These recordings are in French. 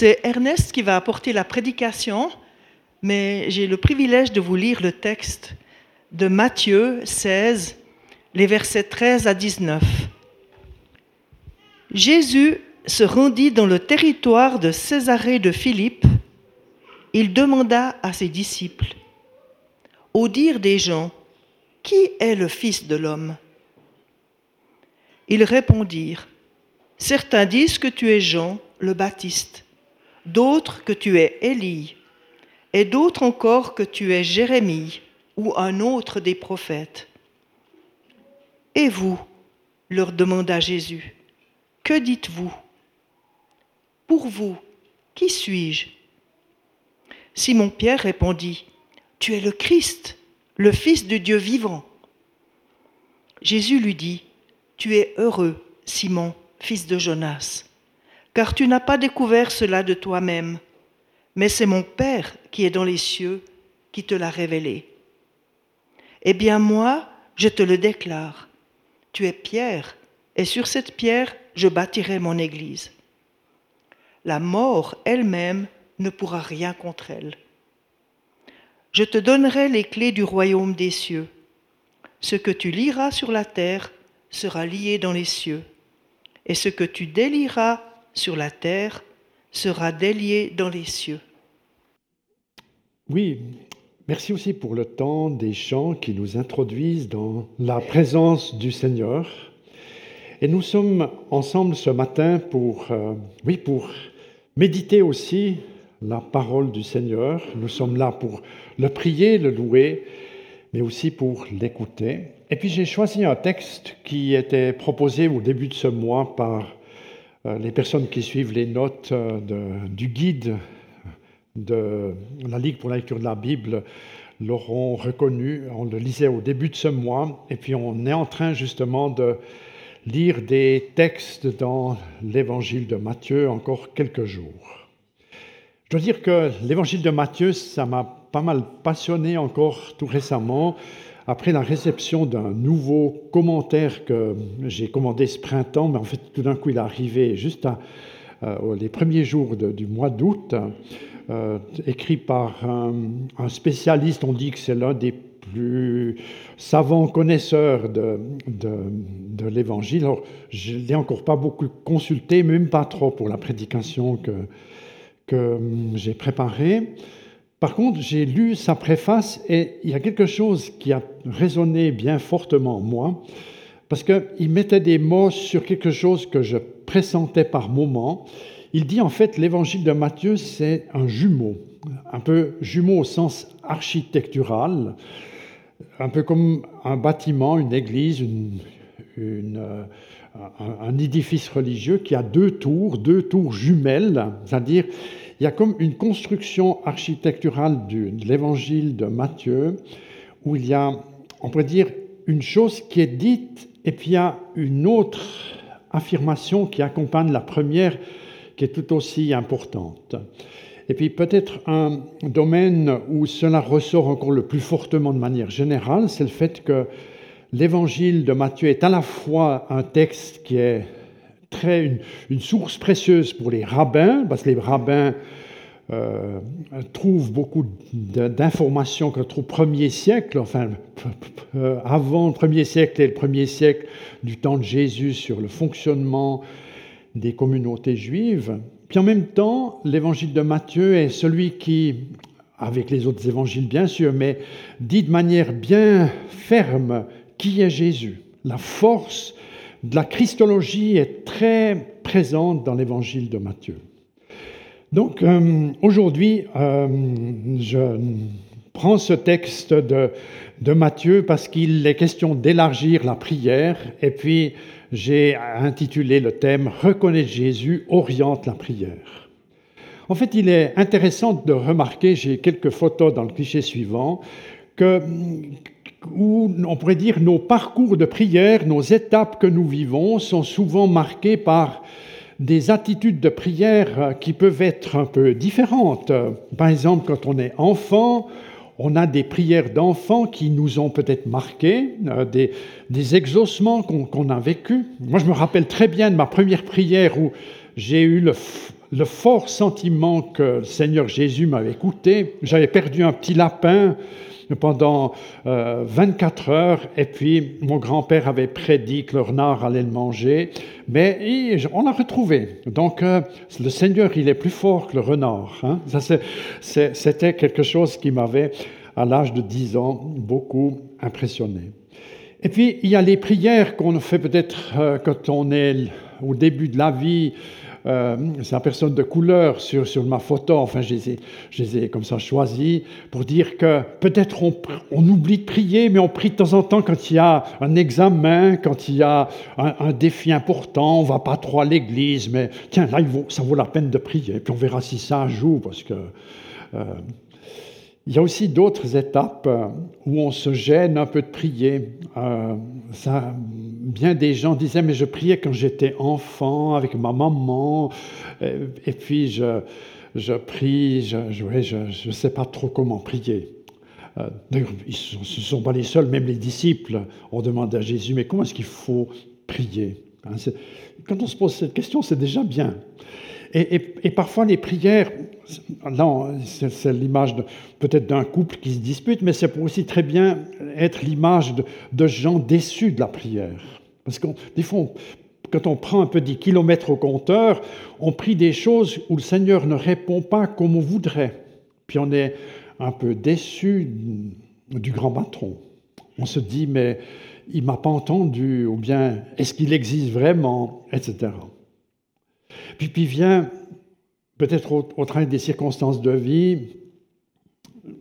C'est Ernest qui va apporter la prédication, mais j'ai le privilège de vous lire le texte de Matthieu 16, les versets 13 à 19. Jésus se rendit dans le territoire de Césarée de Philippe. Il demanda à ses disciples, Au dire des gens, qui est le Fils de l'homme? Ils répondirent, Certains disent que tu es Jean le Baptiste, d'autres que tu es Élie, et d'autres encore que tu es Jérémie ou un autre des prophètes. Et vous leur demanda Jésus, que dites-vous? Pour vous, qui suis-je? Simon-Pierre répondit, Tu es le Christ, le Fils du Dieu vivant. Jésus lui dit, Tu es heureux, Simon, fils de Jonas, car tu n'as pas découvert cela de toi-même, mais c'est mon Père qui est dans les cieux qui te l'a révélé. Eh bien moi, je te le déclare, tu es pierre, et sur cette pierre je bâtirai mon Église. La mort elle-même ne pourra rien contre elle. Je te donnerai les clés du royaume des cieux. Ce que tu liras sur la terre sera lié dans les cieux, et ce que tu délieras sur la terre sera délié dans les cieux. Oui, merci aussi pour le temps des chants qui nous introduisent dans la présence du Seigneur. Et nous sommes ensemble ce matin pour, euh, oui, pour méditer aussi la parole du Seigneur. Nous sommes là pour le prier, le louer, mais aussi pour l'écouter. Et puis j'ai choisi un texte qui était proposé au début de ce mois par les personnes qui suivent les notes euh, du guide de la Ligue pour la lecture de la Bible l'auront reconnu. On le lisait au début de ce mois, et puis on est en train justement de lire des textes dans l'évangile de Matthieu encore quelques jours. Je dois dire que l'évangile de Matthieu, ça m'a pas mal passionné encore tout récemment après la réception d'un nouveau commentaire que j'ai commandé ce printemps, mais en fait tout d'un coup il est arrivé juste euh, les premiers jours du mois d'août, euh, écrit par un, spécialiste, on dit que c'est l'un des plus savants connaisseurs de, de, l'Évangile. Alors je ne l'ai encore pas beaucoup consulté, même pas trop pour la prédication que, que j'ai préparée. Par contre, j'ai lu sa préface et il y a quelque chose qui a résonné bien fortement en moi, parce qu'il mettait des mots sur quelque chose que je pressentais par moments. Il dit en fait l'évangile de Matthieu, c'est un jumeau, un peu jumeau au sens architectural, un peu comme un bâtiment, une église, euh, un, édifice religieux qui a deux tours, deux tours jumelles, c'est-à-dire il y a comme une construction architecturale de l'évangile de Matthieu où il y a, on pourrait dire, une chose qui est dite et puis il y a une autre affirmation qui accompagne la première qui est tout aussi importante. Et puis peut-être un domaine où cela ressort encore le plus fortement de manière générale, c'est le fait que l'évangile de Matthieu est à la fois un texte qui est très une, source précieuse pour les rabbins, parce que les rabbins euh, trouvent beaucoup d'informations qu'au premier siècle, enfin avant le premier siècle et le premier siècle du temps de Jésus sur le fonctionnement des communautés juives. Puis en même temps, l'évangile de Matthieu est celui qui, avec les autres évangiles bien sûr, mais dit de manière bien ferme qui est Jésus, la force de la christologie est très présente dans l'évangile de Matthieu. Donc euh, aujourd'hui, euh, je prends ce texte de, de Matthieu parce qu'il est question d'élargir la prière et puis j'ai intitulé le thème Reconnaître Jésus oriente la prière. En fait, il est intéressant de remarquer, j'ai quelques photos dans le cliché suivant, que où on pourrait dire nos parcours de prière, nos étapes que nous vivons sont souvent marquées par des attitudes de prière qui peuvent être un peu différentes. Par exemple, quand on est enfant, on a des prières d'enfants qui nous ont peut-être marqués, euh, des, des, exaucements qu'on a vécus. Moi, je me rappelle très bien de ma première prière où j'ai eu le fort sentiment que le Seigneur Jésus m'avait coûté. J'avais perdu un petit lapin pendant 24 euh, heures, et puis mon grand-père avait prédit que le renard allait le manger, mais on l'a retrouvé. Donc euh, le Seigneur, il est plus fort que le renard. Hein. C'était quelque chose qui m'avait, à l'âge de 10 ans, beaucoup impressionné. Et puis, il y a les prières qu'on fait peut-être euh, quand on est au début de la vie, euh, la personne de couleur sur, sur ma photo, enfin je les, ai, comme ça choisis, pour dire que peut-être on, on, oublie de prier, mais on prie de temps en temps quand il y a un examen, quand il y a un, défi important, on va pas trop à l'église, mais tiens, là, ça vaut la peine de prier, puis on verra si ça joue, parce que... Euh, il y a aussi d'autres étapes euh, où on se gêne un peu de prier. Euh, bien des gens disaient, mais je priais quand j'étais enfant avec ma maman, euh, et, puis je, je prie, je ne je, sais pas trop comment prier. D'ailleurs, ce ne sont pas les seuls, même les disciples ont demandé à Jésus, mais comment est-ce qu'il faut prier? Hein, Quand on se pose cette question, c'est déjà bien. Et, parfois, les prières, non, c'est l'image peut-être d'un couple qui se dispute, mais c'est pour aussi très bien être l'image de, gens déçus de la prière. Parce que des fois, quand on prend un peu des kilomètres au compteur, on prie des choses où le Seigneur ne répond pas comme on voudrait. Puis on est un peu déçu du grand patron. On se dit, mais il m'a pas entendu, ou bien est-ce qu'il existe vraiment, etc. Puis, vient peut-être au, au, train des circonstances de vie,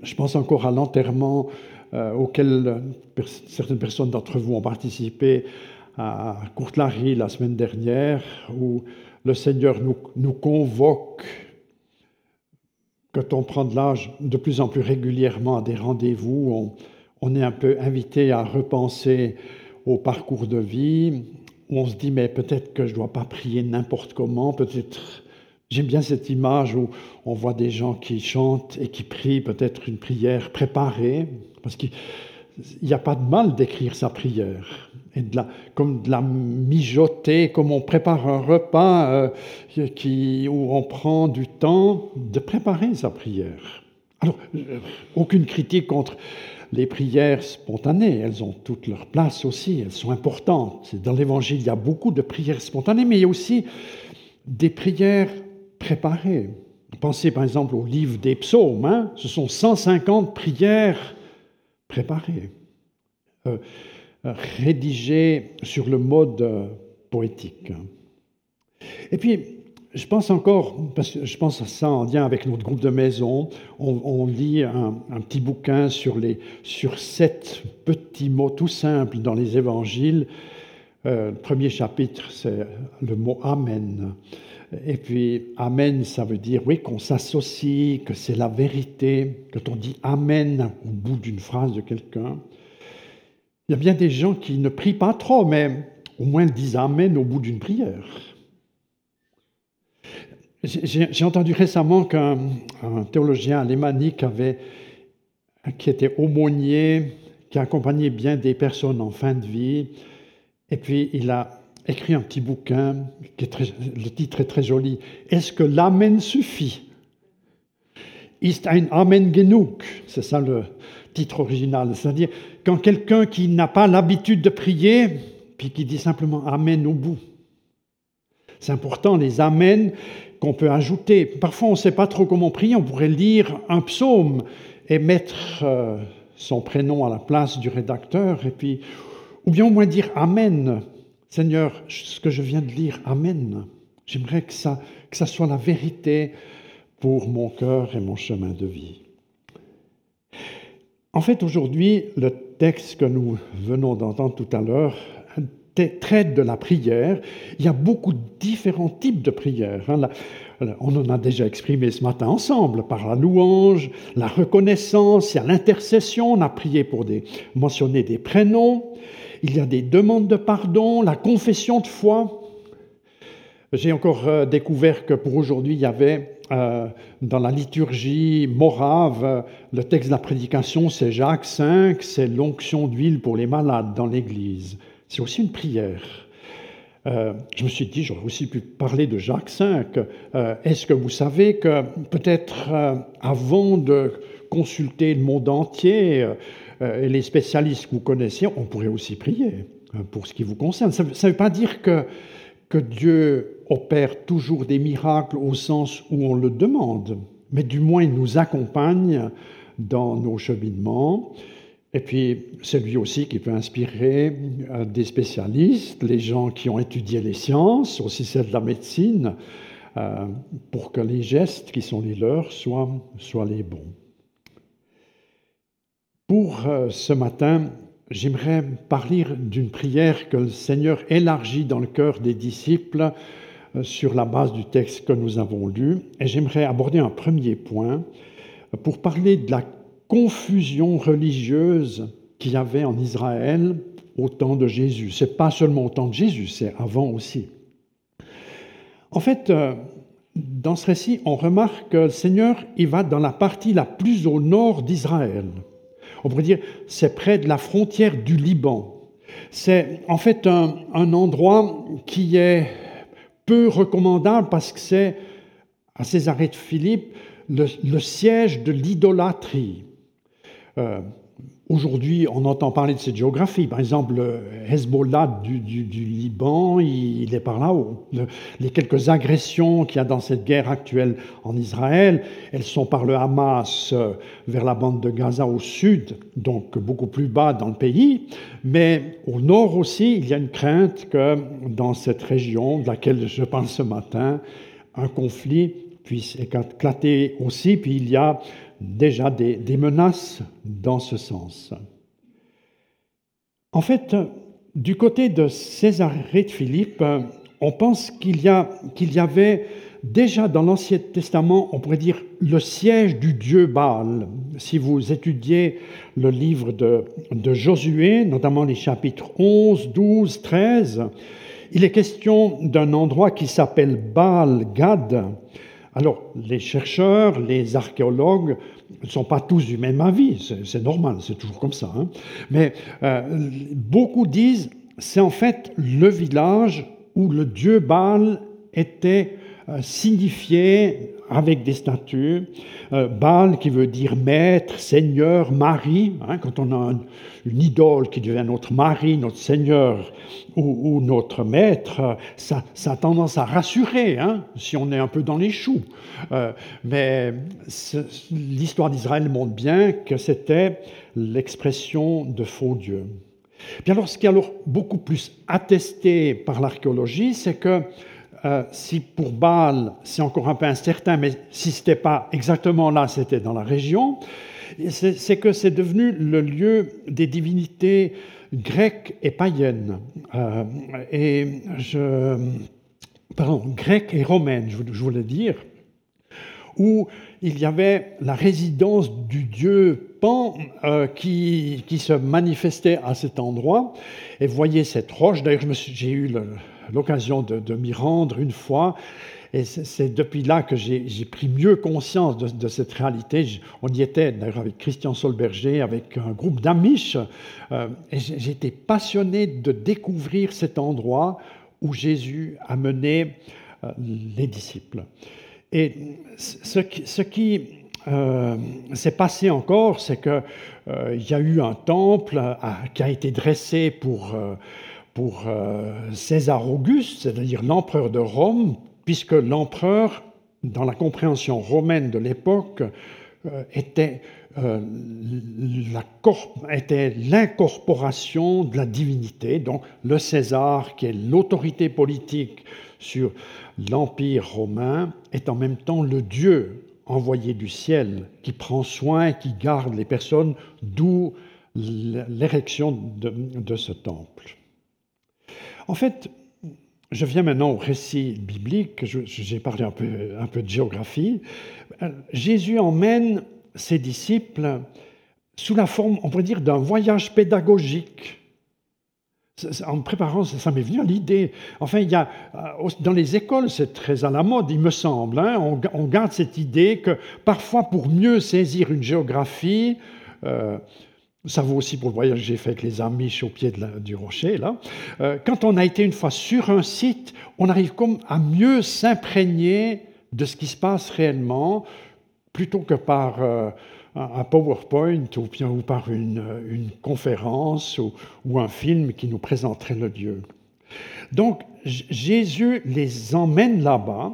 je pense encore à l'enterrement euh, auquel certaines personnes d'entre vous ont participé à Courtelary la semaine dernière, où le Seigneur nous, nous convoque quand on prend de l'âge de plus en plus régulièrement à des rendez-vous, on, on, est un peu invité à repenser au parcours de vie, où on se dit, mais peut-être que je ne dois pas prier n'importe comment, peut-être... J'aime bien cette image où on voit des gens qui chantent et qui prient peut-être une prière préparée, parce qu'il n'y a pas de mal d'écrire sa prière, et de la, comme de la mijoter, comme on prépare un repas euh, qui, où on prend du temps de préparer sa prière. Alors, euh, aucune critique contre les prières spontanées, elles ont toute leur place aussi, elles sont importantes. Dans l'Évangile, il y a beaucoup de prières spontanées, mais il y a aussi des prières préparées. Pensez par exemple au livre des psaumes, hein. ce sont 150 prières préparées, euh, rédigées sur le mode euh, poétique. Et puis, je pense encore, parce que je pense à ça en lien avec notre groupe de maison, on, lit un, petit bouquin sur, les, sur sept petits mots tout simples dans les évangiles. Euh, le premier chapitre, c'est le mot Amen. Et puis, Amen, ça veut dire, oui, qu'on s'associe, que c'est la vérité. Quand on dit Amen au bout d'une phrase de quelqu'un, il y a bien des gens qui ne prient pas trop, mais au moins disent Amen au bout d'une prière. J'ai entendu récemment qu'un théologien alémanique avait, qui était aumônier, qui accompagnait bien des personnes en fin de vie, et puis il a écrit un petit bouquin, qui est très, le titre est très joli. Est-ce que l'Amen suffit? Ist ein Amen genug? C'est ça le titre original. C'est-à-dire, quand quelqu'un qui n'a pas l'habitude de prier, puis qui dit simplement Amen au bout. C'est important, les Amen qu'on peut ajouter. Parfois, on ne sait pas trop comment prier. On pourrait lire un psaume et mettre euh, son prénom à la place du rédacteur, et puis, ou bien au moins dire Amen. Seigneur, ce que je viens de lire, Amen. J'aimerais que ça, que ça soit la vérité pour mon cœur et mon chemin de vie. En fait, aujourd'hui, le texte que nous venons d'entendre tout à l'heure traite de la prière. Il y a beaucoup de différents types de prières. Hein. On en a déjà exprimé ce matin ensemble, par la louange, la reconnaissance, il y a l'intercession, on a prié pour des, mentionner des prénoms, il y a des demandes de pardon, la confession de foi. J'ai encore euh, découvert que pour aujourd'hui, il y avait euh, dans la liturgie morave, euh, le texte de la prédication, c'est Jacques 5, c'est l'onction d'huile pour les malades dans l'Église. C'est aussi une prière. Euh, je me suis dit, j'aurais aussi pu parler de Jacques V. Euh, est-ce que vous savez que peut-être euh, avant de consulter le monde entier et les spécialistes que vous connaissiez, on pourrait aussi prier pour ce qui vous concerne. Ça ne veut pas dire que, que Dieu opère toujours des miracles au sens où on le demande, mais du moins il nous accompagne dans nos cheminements. Et puis, c'est lui aussi qui peut inspirer euh, des spécialistes, les gens qui ont étudié les sciences, aussi celles de la médecine, euh, pour que les gestes qui sont les leurs soient, soient les bons. Pour euh, ce matin, j'aimerais parler d'une prière que le Seigneur élargit dans le cœur des disciples sur la base du texte que nous avons lu. Et j'aimerais aborder un premier point pour parler de la confusion religieuse qu'il y avait en Israël au temps de Jésus. C'est pas seulement au temps de Jésus, c'est avant aussi. En fait, euh, dans ce récit, on remarque que le Seigneur, il va dans la partie la plus au nord d'Israël. On pourrait dire, c'est près de la frontière du Liban. C'est en fait un, endroit qui est peu recommandable parce que c'est, à Césarée de Philippe, le siège de l'idolâtrie. Euh, aujourd'hui, on entend parler de cette géographie. Par exemple, le Hezbollah du, Liban, il, est par là-haut. les quelques agressions qu'il y a dans cette guerre actuelle en Israël, elles sont par le Hamas euh, vers la bande de Gaza au sud, donc beaucoup plus bas dans le pays. Mais au nord aussi, il y a une crainte que dans cette région de laquelle je parle ce matin, un conflit puisse éclater aussi. Puis il y a déjà des, menaces dans ce sens. En fait, du côté de Césarée de Philippe, on pense qu'il y, y, avait déjà dans l'Ancien Testament, on pourrait dire, le siège du dieu Baal. Si vous étudiez le livre de, de Josué, notamment les chapitres 11, 12, 13, il est question d'un endroit qui s'appelle Baal Gad, alors, les chercheurs, les archéologues ne sont pas tous du même avis, c'est normal, c'est toujours comme ça. Hein. Mais euh, beaucoup disent c'est en fait le village où le dieu Baal était euh, signifié avec des statues. Euh, Baal qui veut dire maître, seigneur, mari. Hein, quand on a une idole qui devient notre mari, notre seigneur ou, notre maître, ça, a tendance à rassurer hein, si on est un peu dans les choux. Euh, mais l'histoire d'Israël montre bien que c'était l'expression de faux dieux. Bien alors, ce qui est alors beaucoup plus attesté par l'archéologie, c'est que euh, si pour Baal, c'est encore un peu incertain, mais si ce n'était pas exactement là, c'était dans la région, c'est que c'est devenu le lieu des divinités grecques et païennes. Euh, et je, pardon, grecques et romaines, je voulais dire, où il y avait la résidence du dieu Pan euh, qui, qui, se manifestait à cet endroit. Et voyez cette roche, d'ailleurs j'ai eu le, l'occasion de, m'y rendre une fois. Et c'est depuis là que j'ai pris mieux conscience de, cette réalité. On y était d'ailleurs avec Christian Solberger, avec un groupe d'Amish. Euh, j'étais passionné de découvrir cet endroit où Jésus a mené euh, les disciples. Et ce qui, euh, s'est passé encore, c'est qu'il y a eu un temple qui a été dressé pour pour euh, César Auguste, c'est-à-dire l'empereur de Rome, puisque l'empereur, dans la compréhension romaine de l'époque, euh, était euh, était l'incorporation de la divinité, donc le César, qui est l'autorité politique sur l'Empire romain, est en même temps le Dieu envoyé du ciel, qui prend soin, qui garde les personnes, d'où l'érection de, ce temple. En fait, je viens maintenant au récit biblique, j'ai parlé un peu, de géographie. Jésus emmène ses disciples sous la forme, on pourrait dire, d'un voyage pédagogique. En préparant, ça, m'est venu à l'idée. Enfin, il y a, euh, dans les écoles, c'est très à la mode, il me semble. Hein. on, garde cette idée que parfois, pour mieux saisir une géographie, euh, ça vaut aussi pour le voyage que j'ai fait avec les Amish au pied du rocher, là. Euh, quand on a été une fois sur un site, on arrive comme à mieux s'imprégner de ce qui se passe réellement, plutôt que par euh, un PowerPoint ou, bien, ou par une, une conférence ou, un film qui nous présenterait le Dieu. Donc Jésus les emmène là-bas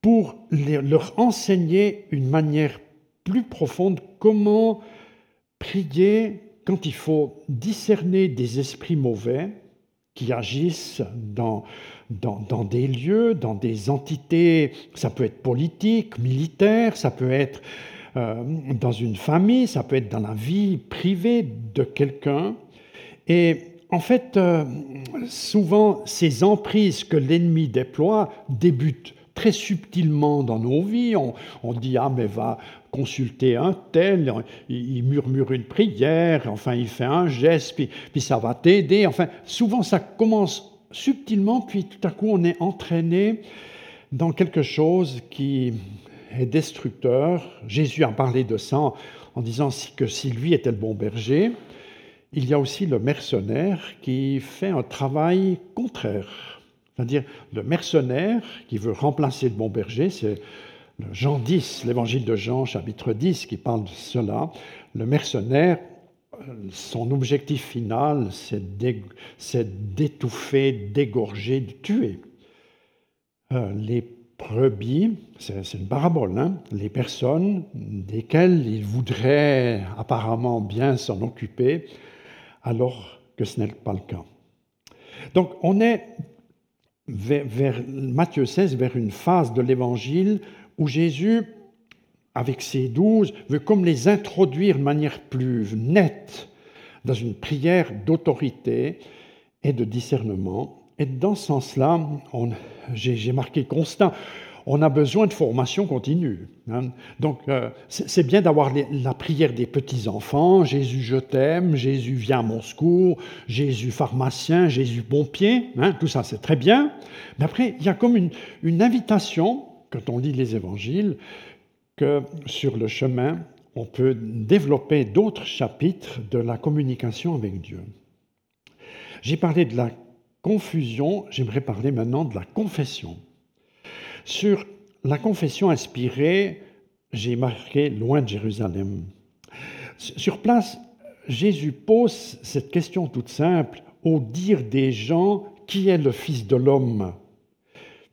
pour leur enseigner une manière plus profonde comment prier quand il faut discerner des esprits mauvais qui agissent dans, dans, des lieux, dans des entités, ça peut être politique, militaire, ça peut être euh, dans une famille, ça peut être dans la vie privée de quelqu'un. Et en fait, euh, souvent, ces emprises que l'ennemi déploie débutent très subtilement dans nos vies. On, dit, ah, mais va consulter un tel, il, murmure une prière, enfin, il fait un geste, puis, puis ça va t'aider. Enfin, souvent, ça commence subtilement, puis tout à coup, on est entraîné dans quelque chose qui est destructeur. Jésus a parlé de ça en disant que si lui était le bon berger, il y a aussi le mercenaire qui fait un travail contraire. C'est-à-dire le mercenaire qui veut remplacer le bon berger, c'est Jean 10, l'évangile de Jean, chapitre 10, qui parle de cela. Le mercenaire, son objectif final, c'est d'étouffer, d'égorger, de tuer. Euh, les brebis, c'est une parabole, hein, les personnes desquelles il voudrait apparemment bien s'en occuper, alors que ce n'est pas le cas. Donc on est vers, Matthieu 16, vers une phase de l'évangile où Jésus, avec ses douze, veut comme les introduire de manière plus nette dans une prière d'autorité et de discernement. Et dans ce sens-là, j'ai marqué constant on a besoin de formation continue. Hein. Donc, euh, c'est bien d'avoir la prière des petits-enfants, Jésus, je t'aime, Jésus, viens à mon secours, Jésus, pharmacien, Jésus, pompier, hein, tout ça, c'est très bien. Mais après, il y a comme une, une invitation, quand on lit les évangiles, que sur le chemin, on peut développer d'autres chapitres de la communication avec Dieu. J'ai parlé de la confusion, j'aimerais parler maintenant de la confession. Sur la confession inspirée, j'ai marqué loin de Jérusalem. Sur place, Jésus pose cette question toute simple au dire des gens qui est le Fils de l'homme?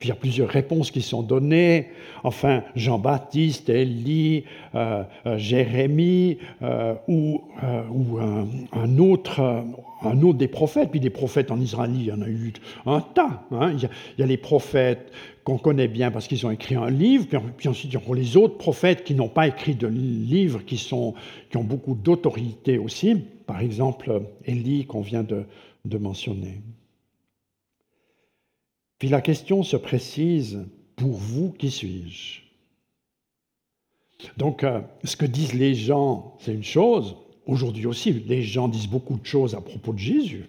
Puis il y a plusieurs réponses qui sont données. Enfin, Jean-Baptiste, Élie, euh, euh, Jérémie euh, ou, un, autre, un autre des prophètes. Puis des prophètes en Israël, il y en a eu un tas. Hein. Il, y a, les prophètes qu'on connaît bien parce qu'ils ont écrit un livre. Puis, ensuite, il y a les autres prophètes qui n'ont pas écrit de livre, qui, sont, qui ont beaucoup d'autorité aussi. Par exemple, Élie qu'on vient de mentionner. Puis la question se précise, pour vous, qui suis-je? Donc, euh, ce que disent les gens, c'est une chose. Aujourd'hui aussi, les gens disent beaucoup de choses à propos de Jésus.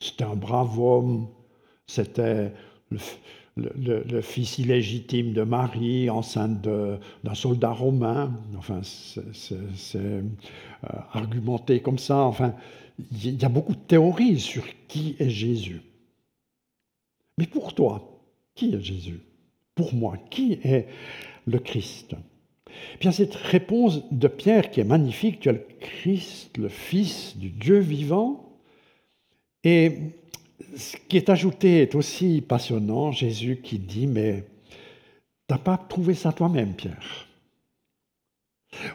C'était un brave homme, c'était le, fils illégitime de Marie, enceinte d'un soldat romain. Enfin, c'est euh, argumenté comme ça. Enfin, il y a beaucoup de théories sur qui est Jésus. Mais pour toi, qui est Jésus? Pour moi, qui est le Christ? Eh Bien, cette réponse de Pierre qui est magnifique, tu as le Christ, le Fils du Dieu vivant. Et ce qui est ajouté est aussi passionnant, Jésus qui dit, mais tu n'as pas trouvé ça toi-même, Pierre?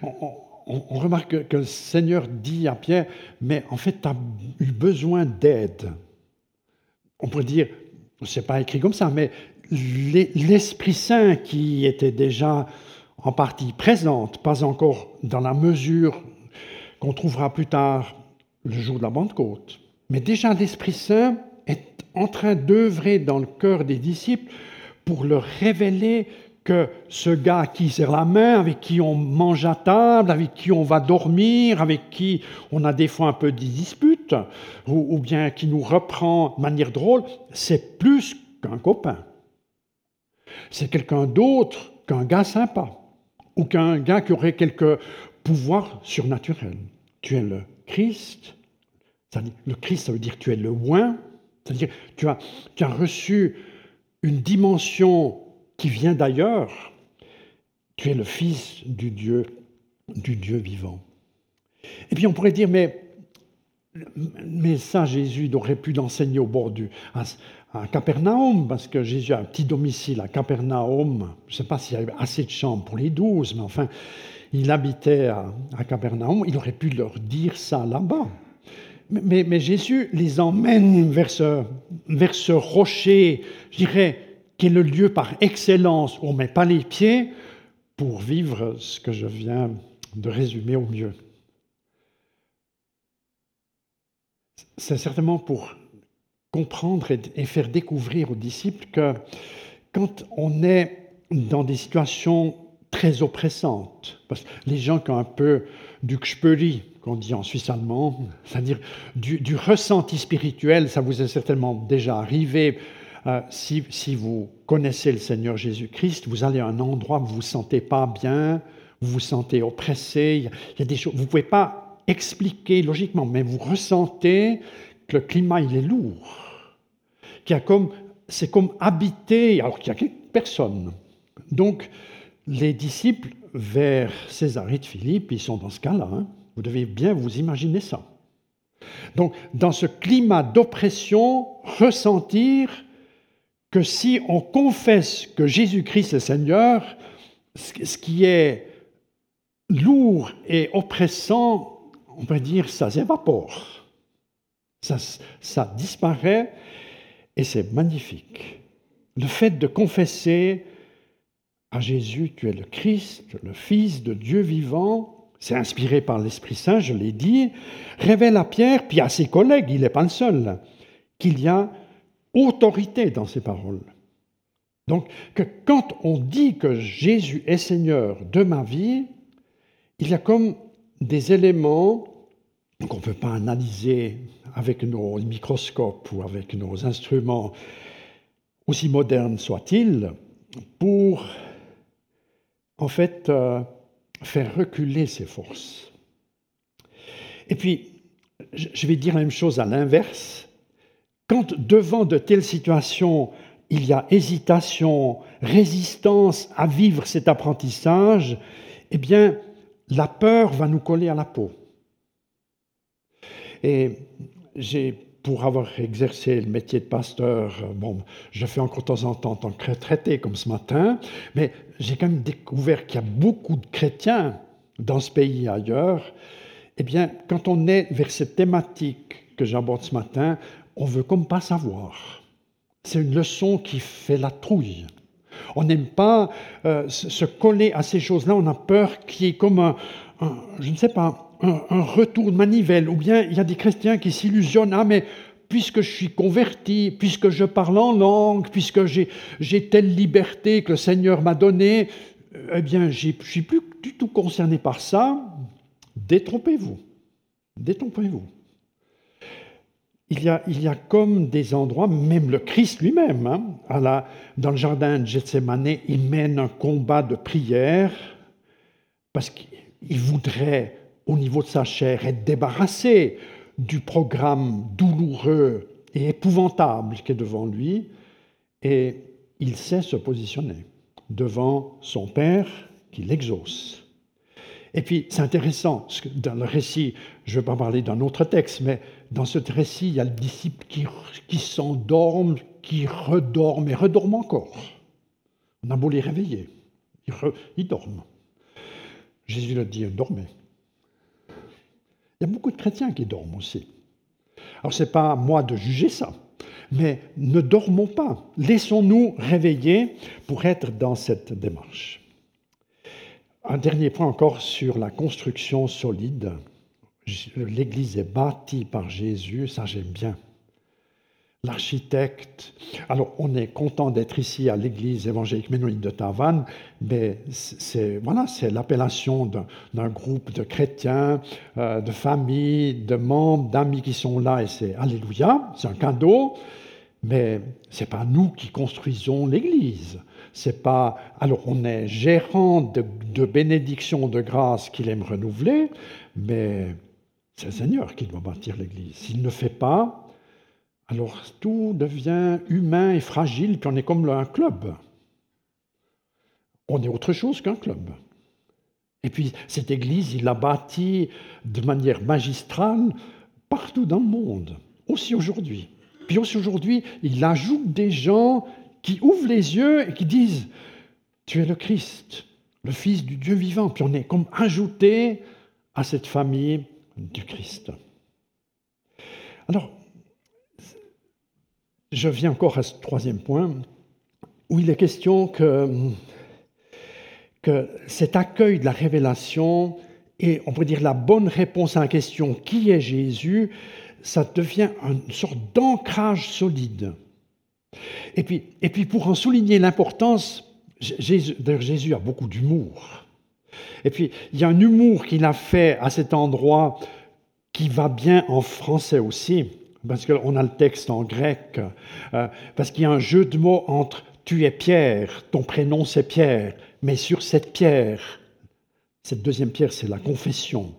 On, remarque que le Seigneur dit à Pierre, mais en fait, tu as eu besoin d'aide. On pourrait dire, ce n'est pas écrit comme ça, mais l'Esprit Saint qui était déjà en partie présente, pas encore dans la mesure qu'on trouvera plus tard le jour de la Pentecôte, mais déjà l'Esprit Saint est en train d'œuvrer dans le cœur des disciples pour leur révéler que ce gars qui sert la main, avec qui on mange à table, avec qui on va dormir, avec qui on a des fois un peu de disputes, ou, bien qui nous reprend de manière drôle, c'est plus qu'un copain. C'est quelqu'un d'autre qu'un gars sympa, ou qu'un gars qui aurait quelques pouvoirs surnaturels. tu es le Christ. Le Christ, ça veut dire tu es le loin. C'est-à-dire tu as, tu as reçu une dimension qui vient d'ailleurs. Tu es le Fils du Dieu, du Dieu vivant. Et puis on pourrait dire, mais, mais ça, Jésus aurait pu l'enseigner au bord du, à, Capernaum, parce que Jésus a un petit domicile à Capernaum. Je ne sais pas s'il y avait assez de chambres pour les douze, mais enfin, il habitait à, à Capernaum. Il aurait pu leur dire ça là-bas. Mais, mais, Jésus les emmène vers ce, vers ce rocher, je dirais, qui est le lieu par excellence où on met pas les pieds pour vivre ce que je viens de résumer au mieux. C'est certainement pour comprendre et faire découvrir aux disciples que quand on est dans des situations très oppressantes, parce que les gens qui ont un peu du kspöri, qu'on dit en suisse allemand, c'est-à-dire du, ressenti spirituel, ça vous est certainement déjà arrivé. Euh, si, vous connaissez le Seigneur Jésus-Christ, vous allez à un endroit où vous ne vous sentez pas bien, vous vous sentez oppressé, il y a des choses, vous ne pouvez pas expliquer logiquement, mais vous ressentez que le climat il est lourd qui a comme, c'est comme habité, alors qu'il n'y a personne. Donc, les disciples vers Césarée de Philippe, ils sont dans ce cas-là. Hein. Vous devez bien vous imaginer ça. Donc, dans ce climat d'oppression, ressentir que si on confesse que Jésus-Christ est Seigneur, ce qui est lourd et oppressant, on peut dire, ça s'évapore. Ça, ça disparaît et c'est magnifique. Le fait de confesser à Jésus, tu es le Christ, le Fils de Dieu vivant, c'est inspiré par l'Esprit Saint, je l'ai dit, révèle à Pierre, puis à ses collègues, il n'est pas le seul, qu'il y a autorité dans ces paroles. Donc, que quand on dit que Jésus est Seigneur de ma vie, il y a comme des éléments qu'on ne peut pas analyser avec nos microscopes ou avec nos instruments, aussi modernes soient-ils, pour en fait euh, faire reculer ces forces. Et puis, je vais dire la même chose à l'inverse. Quand devant de telles situations, il y a hésitation, résistance à vivre cet apprentissage, eh bien, la peur va nous coller à la peau. Et j'ai, pour avoir exercé le métier de pasteur, bon, je fais encore de temps en temps en tant que retraité, comme ce matin, mais j'ai quand même découvert qu'il y a beaucoup de chrétiens dans ce pays et ailleurs. Eh bien, quand on est vers cette thématique que j'aborde ce matin, on veut comme pas savoir. C'est une leçon qui fait la trouille. On n'aime pas euh, se coller à ces choses-là, on a peur qu'il y ait comme un je ne sais pas, un, retour de manivelle, ou bien il y a des chrétiens qui s'illusionnent, ah mais puisque je suis converti, puisque je parle en langue, puisque j'ai telle liberté que le Seigneur m'a donnée, eh bien, je ne suis plus du tout concerné par ça. Détrompez-vous. Détrompez-vous. Il y, a, il y, a, comme des endroits, même le Christ lui-même, hein, dans le jardin de Gethsemane, il mène un combat de prière parce qu'il voudrait au niveau de sa chair, être débarrassé du programme douloureux et épouvantable qui est devant lui, et il sait se positionner devant son Père qui l'exauce. Et puis, c'est intéressant, dans le récit, je ne vais pas parler d'un autre texte, mais dans ce récit, il y a le disciple qui, s'endorme, qui redorme et redorme encore. On a beau les réveiller, ils, dorment. Jésus le dit, dormez. Il y a beaucoup de chrétiens qui dorment aussi. Alors ce n'est pas à moi de juger ça, mais ne dormons pas. Laissons-nous réveiller pour être dans cette démarche. Un dernier point encore sur la construction solide. L'Église est bâtie par Jésus, ça j'aime bien l'architecte. Alors, on est content d'être ici à l'église évangélique ménonite de Tavannes, mais c'est voilà, c'est l'appellation d'un groupe de chrétiens, euh, de familles, de membres, d'amis qui sont là, et c'est Alléluia, c'est un cadeau, mais c'est pas nous qui construisons l'église. C'est pas. Alors, on est gérant de, de bénédiction, de grâce qu'il aime renouveler, mais C'est le Seigneur qui doit bâtir l'Église. S'il ne fait pas, alors tout devient humain et fragile, puis on est comme un club. On est autre chose qu'un club. Et puis cette Église, il l'a bâtie de manière magistrale partout dans le monde, aussi aujourd'hui. Puis aussi aujourd'hui, il ajoute des gens qui ouvrent les yeux et qui disent, tu es le Christ, le Fils du Dieu vivant. Puis on est comme ajouté à cette famille du Christ. Alors, je viens encore à ce troisième point, où il est question que, que cet accueil de la révélation et on peut dire la bonne réponse à la question qui est Jésus, ça devient une sorte d'ancrage solide. Et puis, et puis pour en souligner l'importance, d'ailleurs Jésus a beaucoup d'humour. Et puis il y a un humour qu'il a fait à cet endroit qui va bien en français aussi, parce qu'on a le texte en grec, euh, parce qu'il y a un jeu de mots entre tu es Pierre, ton prénom c'est Pierre, mais sur cette pierre, cette deuxième pierre c'est la confession.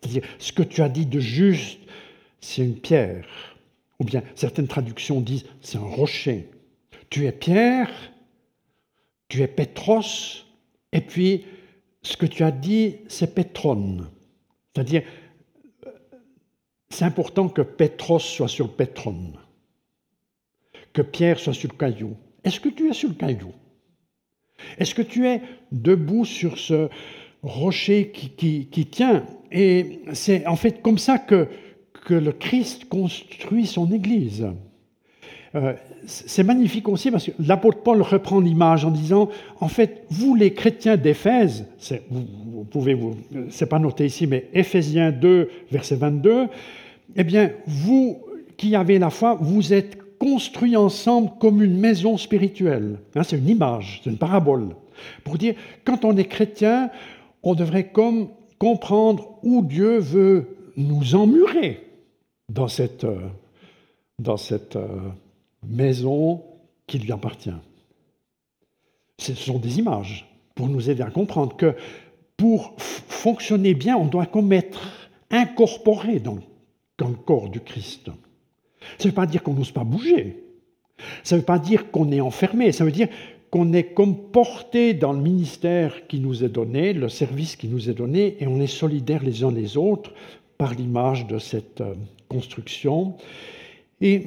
C'est-à-dire ce que tu as dit de juste, c'est une pierre. Ou bien certaines traductions disent c'est un rocher. Tu es Pierre, tu es Pétros, et puis ce que tu as dit, c'est Pétron. C'est-à-dire, c'est important que Pétros soit sur Pétron, que Pierre soit sur le caillou. Est-ce que tu es sur le caillou? Est-ce que tu es debout sur ce rocher qui, tient? Et c'est en fait comme ça que le Christ construit son Église. Euh, c'est magnifique aussi parce que l'apôtre Paul reprend l'image en disant, en fait, vous les chrétiens d'Éphèse, vous, vous, pouvez, vous, c'est pas noté ici, mais Éphésiens 2, verset 22, eh bien, vous qui avez la foi, vous êtes construits ensemble comme une maison spirituelle. Hein, c'est une image, c'est une parabole. Pour dire, quand on est chrétien, on devrait comme comprendre où Dieu veut nous emmurer dans cette, euh, dans cette euh, maison qui lui appartient. Ce sont des images pour nous aider à comprendre que pour fonctionner bien, on doit comme être incorporé dans, le corps du Christ. Ça ne veut pas dire qu'on n'ose pas bouger. Ça ne veut pas dire qu'on est enfermé. Ça veut dire qu'on est comme porté dans le ministère qui nous est donné, le service qui nous est donné, et on est solidaires les uns les autres par l'image de cette euh, construction. Et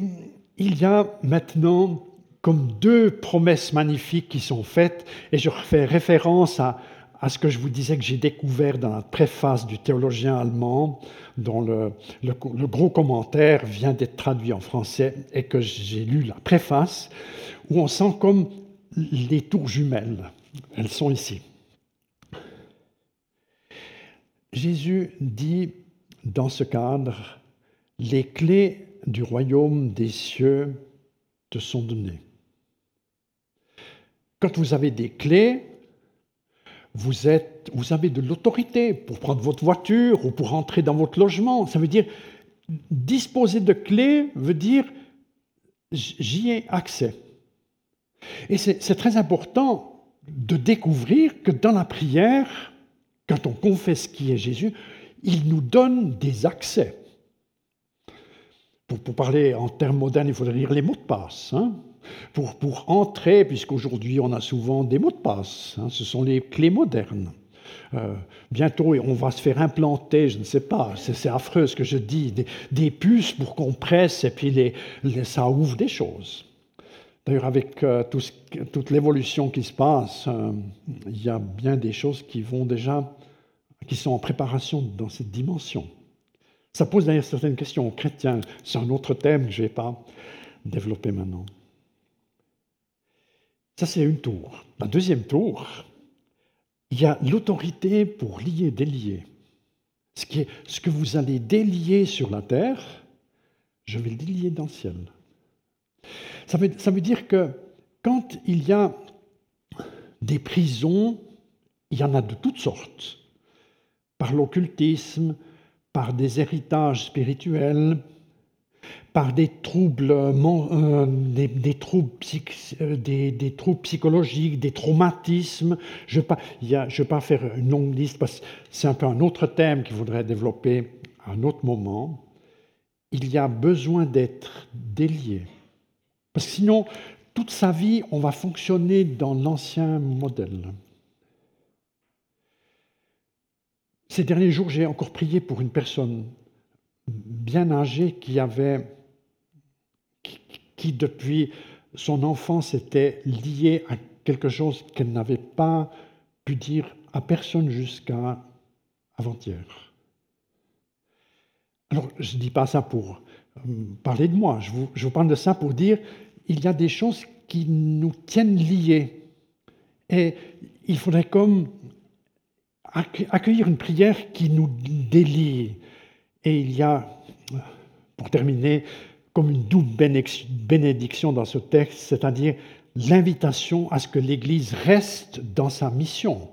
il y a maintenant comme deux promesses magnifiques qui sont faites, et je fais référence à, ce que je vous disais que j'ai découvert dans la préface du théologien allemand, dont le, le gros commentaire vient d'être traduit en français, et que j'ai lu la préface, où on sent comme les tours jumelles. Elles sont ici. Jésus dit dans ce cadre, les clés du royaume des cieux te sont données. Quand vous avez des clés, vous, êtes, vous avez de l'autorité pour prendre votre voiture ou pour entrer dans votre logement. Ça veut dire, disposer de clés veut dire, j'y ai accès. Et c'est très important de découvrir que dans la prière, quand on confesse qui est Jésus, il nous donne des accès. Pour, parler en termes modernes, il faudrait dire les mots de passe. Hein. pour, pour, entrer, puisqu'aujourd'hui on a souvent des mots de passe, hein, ce sont les clés modernes. Euh, bientôt, on va se faire implanter, je ne sais pas, c'est affreux ce que je dis, des, puces pour qu'on presse et puis les, ça ouvre des choses. D'ailleurs, avec euh, toute l'évolution qui se passe, euh, il y a bien des choses qui vont déjà qui sont en préparation dans cette dimension. Ça pose d'ailleurs certaines questions aux chrétiens. C'est un autre thème que je ne vais pas développer maintenant. Ça, c'est une tour. La deuxième tour, il y a l'autorité pour lier, délier. Ce, que vous allez délier sur la terre, je vais le délier dans le ciel. Ça veut dire que quand il y a des prisons, il y en a de toutes sortes par l'occultisme, par des héritages spirituels, par des troubles, euh, euh, des, troubles, psychologiques, des traumatismes. Je ne vais, pas faire une longue liste parce que c'est un peu un autre thème qu'il faudrait développer à un autre moment, il y a besoin d'être délié. Parce que sinon, toute sa vie, on va fonctionner dans l'ancien modèle. Ces derniers jours, j'ai encore prié pour une personne bien âgée qui avait, qui, depuis son enfance était liée à quelque chose qu'elle n'avait pas pu dire à personne jusqu'à avant-hier. Alors, je ne dis pas ça pour euh, parler de moi, je vous, parle de ça pour dire il y a des choses qui nous tiennent liés. Et il faudrait comme accueillir une prière qui nous délie. Et il y a, pour terminer, comme une double bénédiction dans ce texte, c'est-à-dire l'invitation à ce que l'Église reste dans sa mission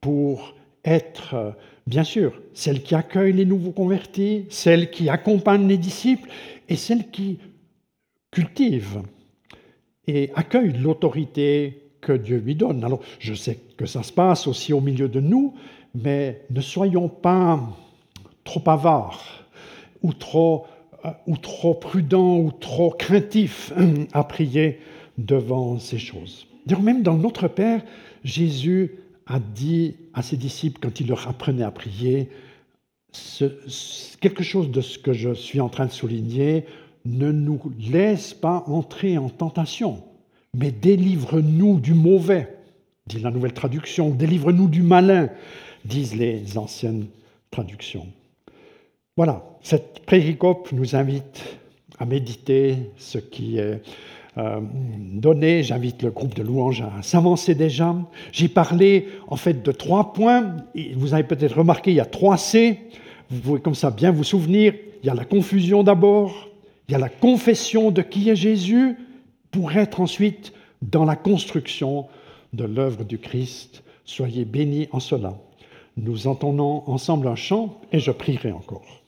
pour être, bien sûr, celle qui accueille les nouveaux convertis, celle qui accompagne les disciples et celle qui cultive et accueille l'autorité que Dieu lui donne. Alors, je sais que ça se passe aussi au milieu de nous, mais ne soyons pas trop avares ou trop, euh, ou trop prudents ou trop craintifs à prier devant ces choses. Même dans notre Père, Jésus a dit à ses disciples, quand il leur apprenait à prier, quelque chose de ce que je suis en train de souligner, ne nous laisse pas entrer en tentation, mais délivre-nous du mauvais, dit la nouvelle traduction, délivre-nous du malin, disent les anciennes traductions. Voilà, cette péricope nous invite à méditer ce qui est euh, donné. J'invite le groupe de louanges à s'avancer déjà. J'ai parlé en fait de trois points. Vous avez peut-être remarqué, il y a trois C. Vous pouvez comme ça bien vous souvenir. Il y a la confusion d'abord, il y a la confession de qui est Jésus, pour être ensuite dans la construction de l'œuvre du Christ. Soyez bénis en cela. Nous entendons ensemble un chant et je prierai encore.